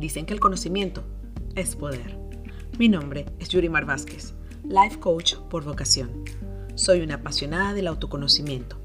Dicen que el conocimiento es poder. Mi nombre es Yurimar Vázquez, Life Coach por vocación. Soy una apasionada del autoconocimiento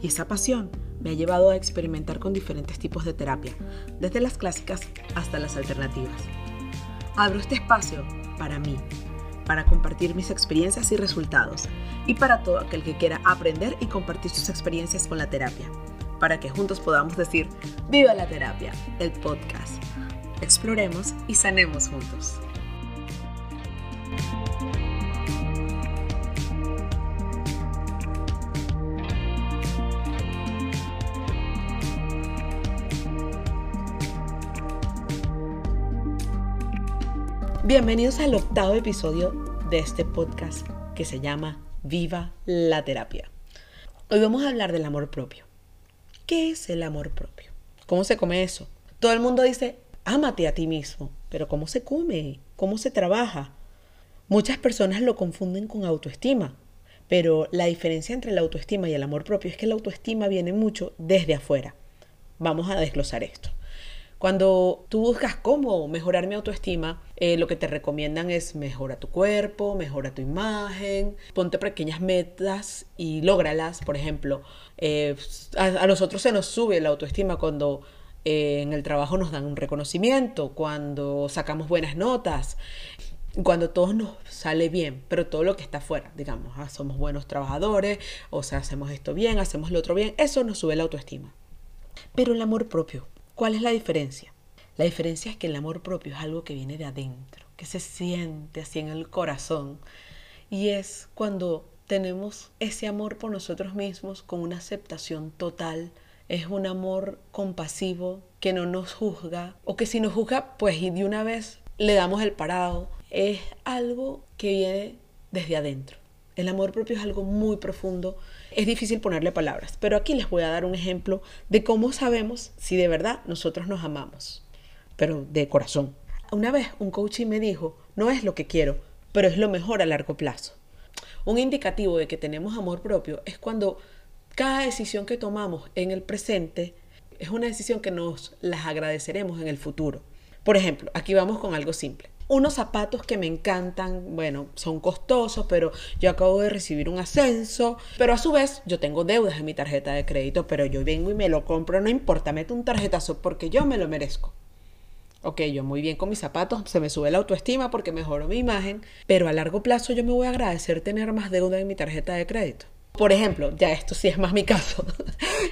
y esa pasión me ha llevado a experimentar con diferentes tipos de terapia, desde las clásicas hasta las alternativas. Abro este espacio para mí, para compartir mis experiencias y resultados, y para todo aquel que quiera aprender y compartir sus experiencias con la terapia, para que juntos podamos decir, viva la terapia, el podcast. Exploremos y sanemos juntos. Bienvenidos al octavo episodio de este podcast que se llama Viva la terapia. Hoy vamos a hablar del amor propio. ¿Qué es el amor propio? ¿Cómo se come eso? Todo el mundo dice, ámate a ti mismo, pero ¿cómo se come? ¿Cómo se trabaja? Muchas personas lo confunden con autoestima, pero la diferencia entre la autoestima y el amor propio es que la autoestima viene mucho desde afuera. Vamos a desglosar esto. Cuando tú buscas cómo mejorar mi autoestima, eh, lo que te recomiendan es mejora tu cuerpo, mejora tu imagen, ponte pequeñas metas y lógralas. Por ejemplo, eh, a, nosotros se nos sube la autoestima cuando en el trabajo nos dan un reconocimiento, cuando sacamos buenas notas, cuando todo nos sale bien, pero todo lo que está afuera, digamos, ah, somos buenos trabajadores, o sea, hacemos esto bien, hacemos lo otro bien, eso nos sube la autoestima. Pero el amor propio, ¿Cuál es la diferencia? La diferencia es que el amor propio es algo que viene de adentro, que se siente así en el corazón. Y es cuando tenemos ese amor por nosotros mismos con una aceptación total. Es un amor compasivo que no nos juzga o que si nos juzga, pues y de una vez le damos el parado. Es algo que viene desde adentro. El amor propio es algo muy profundo. Es difícil ponerle palabras, pero aquí les voy a dar un ejemplo de cómo sabemos si de verdad nosotros nos amamos, pero de corazón. Una vez un coaching me dijo, no es lo que quiero, pero es lo mejor a largo plazo. Un indicativo de que tenemos amor propio es cuando cada decisión que tomamos en el presente es una decisión que nos las agradeceremos en el futuro. Por ejemplo, aquí vamos con algo simple unos zapatos que me encantan, bueno, son costosos, pero yo acabo de recibir un ascenso, pero a su vez yo tengo deudas en mi tarjeta de crédito, pero yo vengo y me lo compro, no importa, meto un tarjetazo porque yo me lo merezco. Ok, yo muy bien con mis zapatos, se me sube la autoestima porque mejoro mi imagen, pero a largo plazo yo me voy a agradecer tener más deuda en mi tarjeta de crédito. Por ejemplo, ya esto sí es más mi caso.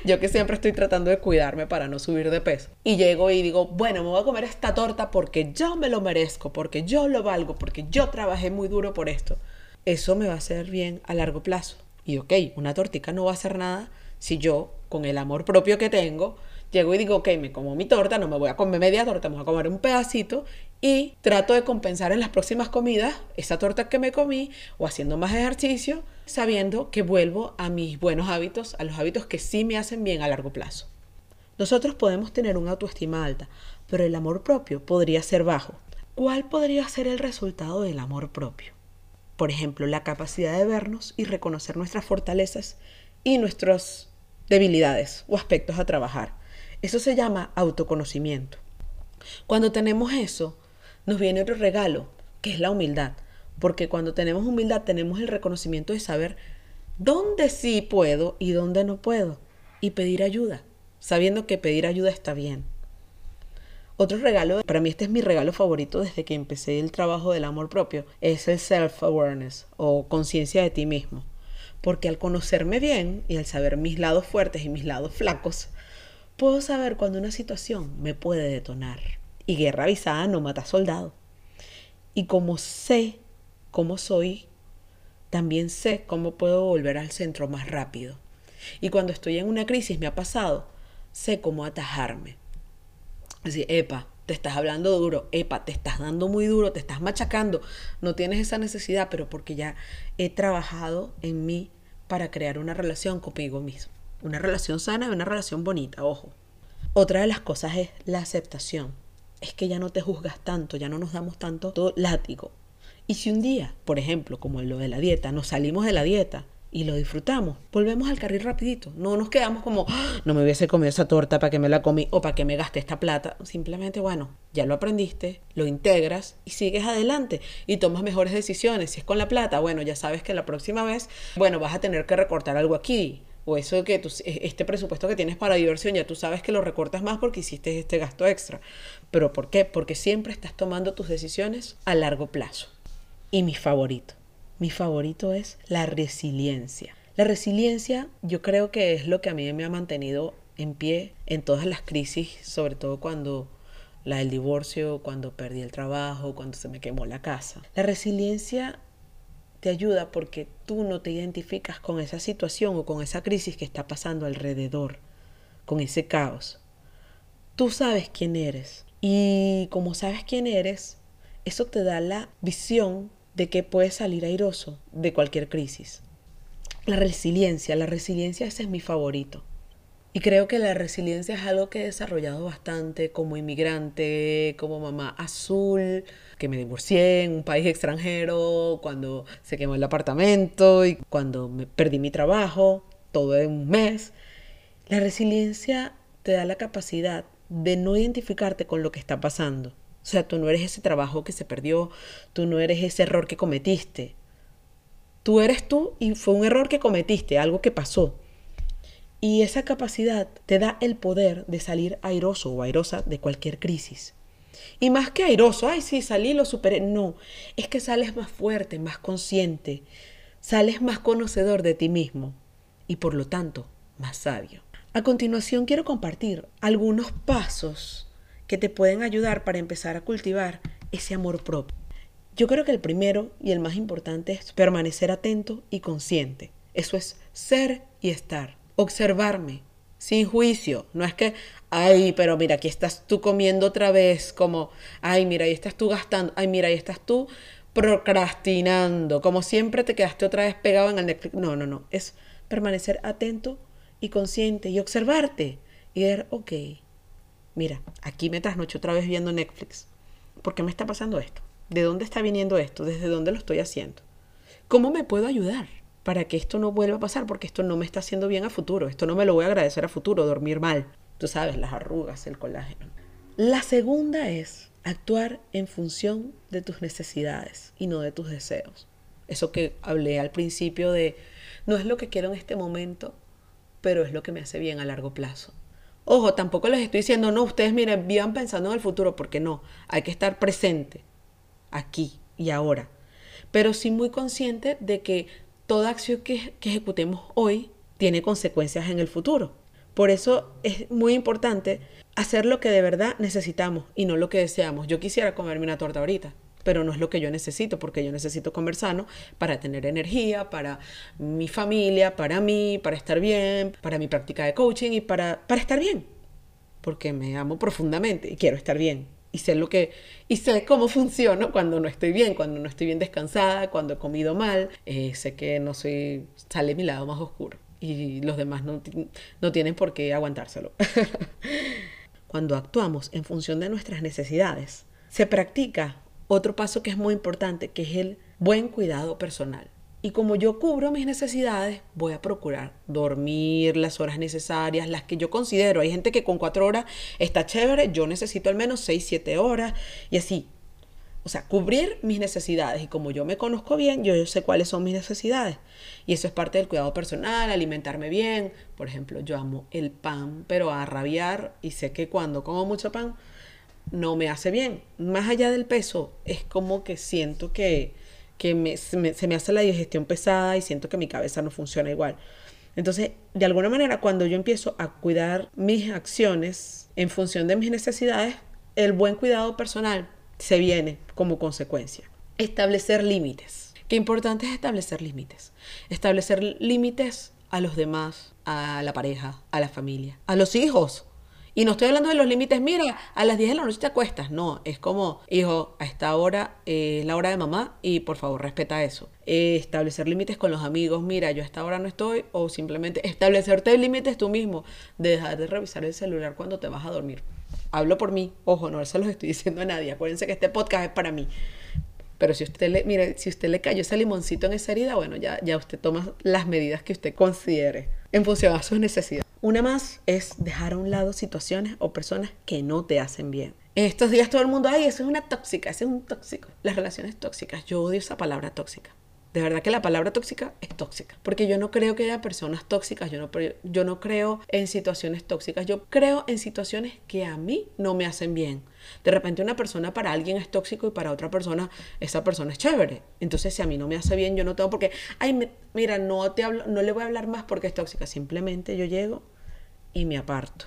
Yo que siempre estoy tratando de cuidarme para no subir de peso. Y llego y digo, bueno, me voy a comer esta torta porque yo me lo merezco, porque yo lo valgo, porque yo trabajé muy duro por esto. Eso me va a hacer bien a largo plazo. Y ok, una tortica no va a hacer nada si yo, con el amor propio que tengo, llego y digo, ok, me como mi torta, no me voy a comer media torta, me voy a comer un pedacito y trato de compensar en las próximas comidas esa torta que me comí o haciendo más ejercicio, sabiendo que vuelvo a mis buenos hábitos, a los hábitos que sí me hacen bien a largo plazo. Nosotros podemos tener una autoestima alta, pero el amor propio podría ser bajo. ¿Cuál podría ser el resultado del amor propio? Por ejemplo, la capacidad de vernos y reconocer nuestras fortalezas y nuestras debilidades o aspectos a trabajar. Eso se llama autoconocimiento. Cuando tenemos eso, nos viene otro regalo, que es la humildad. Porque cuando tenemos humildad tenemos el reconocimiento de saber dónde sí puedo y dónde no puedo. Y pedir ayuda, sabiendo que pedir ayuda está bien. Otro regalo, para mí este es mi regalo favorito desde que empecé el trabajo del amor propio, es el self-awareness o conciencia de ti mismo. Porque al conocerme bien y al saber mis lados fuertes y mis lados flacos, puedo saber cuando una situación me puede detonar. Y guerra avisada no mata soldado. Y como sé cómo soy, también sé cómo puedo volver al centro más rápido. Y cuando estoy en una crisis, me ha pasado, sé cómo atajarme. Así, epa, te estás hablando duro, epa, te estás dando muy duro, te estás machacando, no tienes esa necesidad, pero porque ya he trabajado en mí para crear una relación conmigo mismo. Una relación sana y una relación bonita, ojo. Otra de las cosas es la aceptación. Es que ya no te juzgas tanto, ya no nos damos tanto todo látigo. Y si un día, por ejemplo, como lo de la dieta, nos salimos de la dieta y lo disfrutamos. Volvemos al carril rapidito. No nos quedamos como, "Ah, no me hubiese comido esa torta para que me la comí o para que me gasté esta plata. Simplemente, bueno, ya lo aprendiste, lo integras y sigues adelante y tomas mejores decisiones. Si es con la plata, bueno, ya sabes que la próxima vez, bueno, vas a tener que recortar algo aquí. O eso que tú, este presupuesto que tienes para diversión, ya tú sabes que lo recortas más porque hiciste este gasto extra. ¿Pero por qué? Porque siempre estás tomando tus decisiones a largo plazo. Y mi favorito, mi favorito es la resiliencia. La resiliencia yo creo que es lo que a mí me ha mantenido en pie en todas las crisis, sobre todo cuando la del divorcio, cuando perdí el trabajo, cuando se me quemó la casa. La resiliencia te ayuda porque tú no te identificas con esa situación o con esa crisis que está pasando alrededor, con ese caos. Tú sabes quién eres y como sabes quién eres, eso te da la visión de que puedes salir airoso de cualquier crisis. La resiliencia, la resiliencia ese es mi favorito. Y creo que la resiliencia es algo que he desarrollado bastante como inmigrante, como mamá azul, que me divorcié en un país extranjero, cuando se quemó el apartamento y cuando me perdí mi trabajo, todo en un mes. La resiliencia te da la capacidad de no identificarte con lo que está pasando. O sea, tú no eres ese trabajo que se perdió, tú no eres ese error que cometiste. Tú eres tú y fue un error que cometiste, algo que pasó. Y esa capacidad te da el poder de salir airoso o airosa de cualquier crisis. Y más que airoso, ay, sí, salí, lo superé. No, es que sales más fuerte, más consciente, sales más conocedor de ti mismo y por lo tanto más sabio. A continuación quiero compartir algunos pasos que te pueden ayudar para empezar a cultivar ese amor propio. Yo creo que el primero y el más importante es permanecer atento y consciente. Eso es ser y estar observarme sin juicio. No es que, ay, pero mira, aquí estás tú comiendo otra vez, como, ay, mira, ahí estás tú gastando, ay, mira, ahí estás tú procrastinando, como siempre te quedaste otra vez pegado en el Netflix. No, no, no, es permanecer atento y consciente y observarte y ver, ok, mira, aquí me trasnocho otra vez viendo Netflix. ¿Por qué me está pasando esto? ¿De dónde está viniendo esto? ¿Desde dónde lo estoy haciendo? ¿Cómo me puedo ayudar? Para que esto no vuelva a pasar, porque esto no me está haciendo bien a futuro, esto no me lo voy a agradecer a futuro, dormir mal, tú sabes, las arrugas, el colágeno. La segunda es actuar en función de tus necesidades y no de tus deseos. Eso que hablé al principio de, no es lo que quiero en este momento, pero es lo que me hace bien a largo plazo. Ojo, tampoco les estoy diciendo, no, ustedes miren, vivan pensando en el futuro, porque no, hay que estar presente, aquí y ahora. Pero sí muy consciente de que toda acción que, ejecutemos hoy tiene consecuencias en el futuro. Por eso es muy importante hacer lo que de verdad necesitamos y no lo que deseamos. Yo quisiera comerme una torta ahorita, pero no es lo que yo necesito, porque yo necesito comer sano para tener energía, para mi familia, para mí, para estar bien, para mi práctica de coaching y para, para estar bien, porque me amo profundamente y quiero estar bien y sé lo que y sé cómo funciono cuando no estoy bien, cuando no estoy bien descansada, cuando he comido mal, eh, sé que no soy sale mi lado más oscuro y los demás no, no tienen por qué aguantárselo. cuando actuamos en función de nuestras necesidades, se practica otro paso que es muy importante, que es el buen cuidado personal. Y como yo cubro mis necesidades, voy a procurar dormir las horas necesarias, las que yo considero. Hay gente que con cuatro horas está chévere, yo necesito al menos seis, siete horas y así. O sea, cubrir mis necesidades. Y como yo me conozco bien, yo, sé cuáles son mis necesidades. Y eso es parte del cuidado personal, alimentarme bien. Por ejemplo, yo amo el pan, pero a rabiar. Y sé que cuando como mucho pan, no me hace bien. Más allá del peso, es como que siento que que se, me, hace la digestión pesada y siento que mi cabeza no funciona igual. Entonces, de alguna manera, cuando yo empiezo a cuidar mis acciones en función de mis necesidades, el buen cuidado personal se viene como consecuencia. Establecer límites. Qué importante es establecer límites. Establecer límites a los demás, a la pareja, a la familia, a los hijos. Y no estoy hablando de los límites, mira, a las 10 de la noche te acuestas. No, es como, hijo, a esta hora es la hora de mamá y por favor respeta eso. establecer límites con los amigos, mira, yo a esta hora no estoy. O simplemente establecerte límites tú mismo. De dejar de revisar el celular cuando te vas a dormir. Hablo por mí, ojo, no se los estoy diciendo a nadie. Acuérdense que este podcast es para mí. Pero si usted le, mire, si usted le cayó ese limoncito en esa herida, bueno, ya, ya usted toma las medidas que usted considere en función a sus necesidades. Una más es dejar a un lado situaciones o personas que no te hacen bien. En estos días todo el mundo, ay, eso es una tóxica, ese es un tóxico. Las relaciones tóxicas, yo odio esa palabra tóxica. De verdad que la palabra tóxica es tóxica. Porque yo no creo que haya personas tóxicas, yo no, yo no creo en situaciones tóxicas, yo creo en situaciones que a mí no me hacen bien. De repente una persona para alguien es tóxico y para otra persona esa persona es chévere. Entonces si a mí no me hace bien, yo no tengo porque, ay, mira, no, te hablo, no le voy a hablar más porque es tóxica. Simplemente yo llego y me aparto.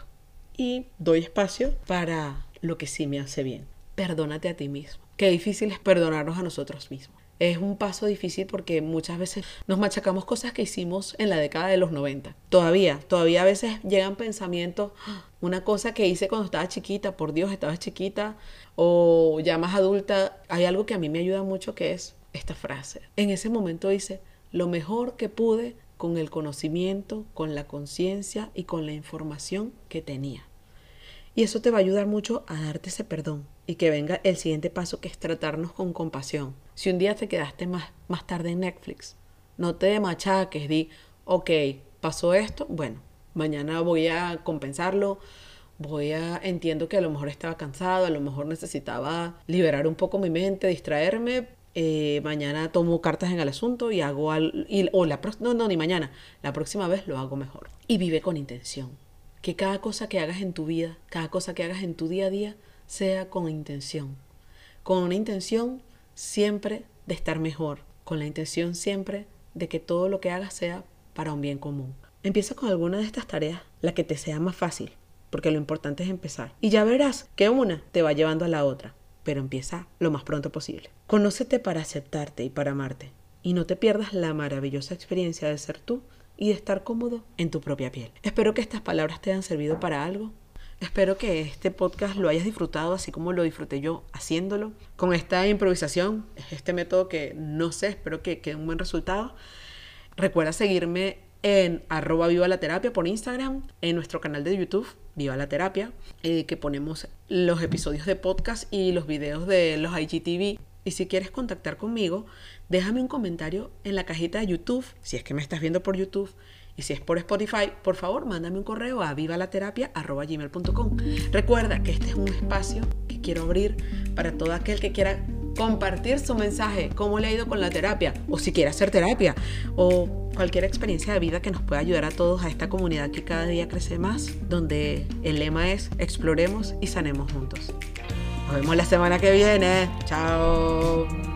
Y doy espacio para lo que sí me hace bien. Perdónate a ti mismo. Qué difícil es perdonarnos a nosotros mismos es un paso difícil porque muchas veces nos machacamos cosas que hicimos en la década de los 90. Todavía, todavía a veces llegan pensamientos, ah, una cosa que hice cuando estaba chiquita, por Dios, estaba chiquita, o ya más adulta. Hay algo que a mí me ayuda mucho que es esta frase. En ese momento hice lo mejor que pude con el conocimiento, con la conciencia y con la información que tenía. Y eso te va a ayudar mucho a darte ese perdón y que venga el siguiente paso que es tratarnos con compasión. Si un día te quedaste más, más tarde en Netflix, no te machaques, di, ok, pasó esto, bueno, mañana voy a compensarlo, voy a, entiendo que a lo mejor estaba cansado, a lo mejor necesitaba liberar un poco mi mente, distraerme, eh, mañana tomo cartas en el asunto y hago al, o la no, no, ni mañana, la próxima vez lo hago mejor. Y vive con intención que cada cosa que hagas en tu vida, cada cosa que hagas en tu día a día, sea con intención. Con una intención siempre de estar mejor, con la intención siempre de que todo lo que hagas sea para un bien común. Empieza con alguna de estas tareas, la que te sea más fácil, porque lo importante es empezar. Y ya verás que una te va llevando a la otra, pero empieza lo más pronto posible. Conócete para aceptarte y para amarte, y no te pierdas la maravillosa experiencia de ser tú y de estar cómodo en tu propia piel. Espero que estas palabras te hayan servido para algo. Espero que este podcast lo hayas disfrutado así como lo disfruté yo haciéndolo. Con esta improvisación, este método que no sé, espero que quede un buen resultado. Recuerda seguirme en arroba viva la terapia por Instagram, en nuestro canal de YouTube, Viva la Terapia, eh, que ponemos los episodios de podcast y los videos de los IGTV. Y si quieres contactar conmigo, déjame un comentario en la cajita de YouTube, si es que me estás viendo por YouTube. Y si es por Spotify, por favor, mándame un correo a vivalaterapia.gmail.com. Recuerda que este es un espacio que quiero abrir para todo aquel que quiera compartir su mensaje, cómo le ha ido con la terapia, o si quiere hacer terapia, o cualquier experiencia de vida que nos pueda ayudar a todos a esta comunidad que cada día crece más, donde el lema es exploremos y sanemos juntos. Nos vemos la semana que viene. Chao.